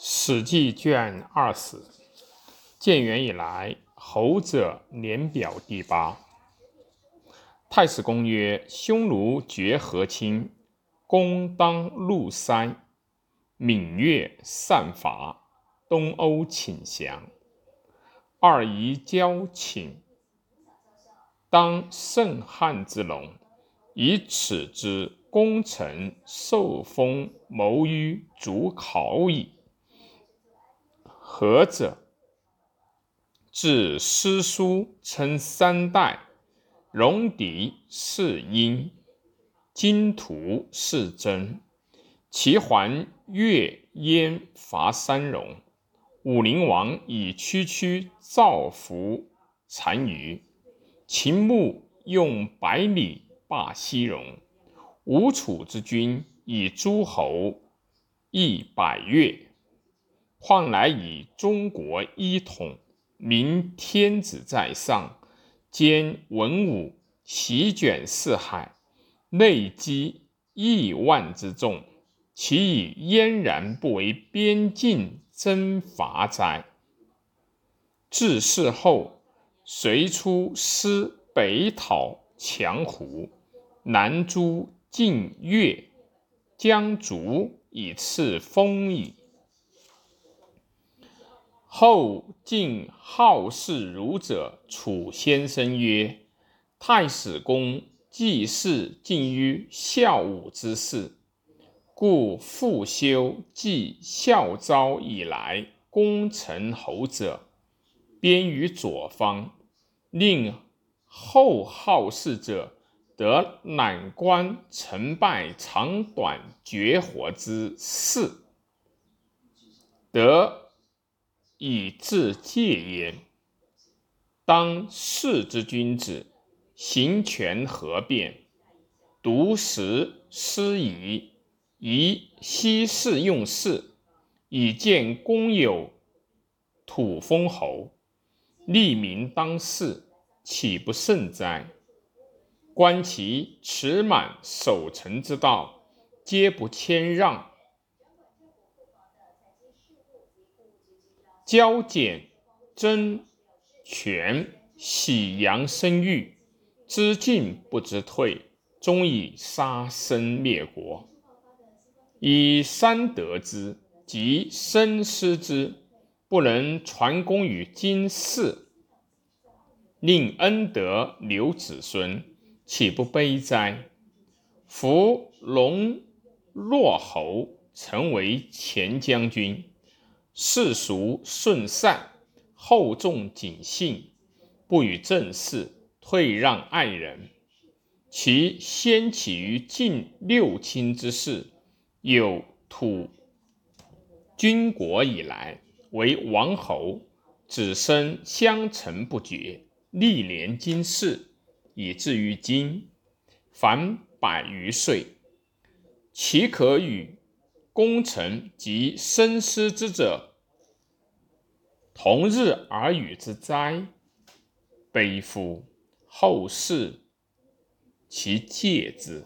《史记》卷二十，建元以来，侯者年表第八。太史公曰：“匈奴绝和亲，公当入塞，闽越散伐，东欧请降。二夷交请，当胜汉之龙，以此之功臣受封，谋于主考矣。”何者？至诗书称三代，戎狄是殷，金徒是真。齐桓越燕伐三戎，武灵王以区区造服单于。秦穆用百里霸西戎，吴楚之君以诸侯易百越。况乃以中国一统，明天子在上，兼文武，席卷四海，内积亿万之众，其以嫣然不为边境征伐哉？至世后，隋出师北讨强胡，南诛晋越，将逐以次封矣。后晋好事儒者楚先生曰：“太史公祭祀尽于孝武之事，故复修继孝昭以来功成侯者，编于左方，令后好事者得览观成败长短绝活之事，得。”以自戒焉。当世之君子，行权合变，独食失矣，宜息事用事，以见公有土封侯，利民当世，岂不胜哉？观其持满守成之道，皆不谦让。交简争权，喜阳生育，知进不知退，终以杀身灭国。以三得之，及生失之，不能传功于今世，令恩德留子孙，岂不悲哉？夫龙若侯，成为前将军。世俗顺善，厚重谨信，不与正事，退让爱人。其先起于晋六卿之事，有土君国以来，为王侯，子孙相承不绝，历年经世，以至于今，凡百余岁，岂可与？功臣及身失之者，同日而语之哉？悲夫！后世其戒之。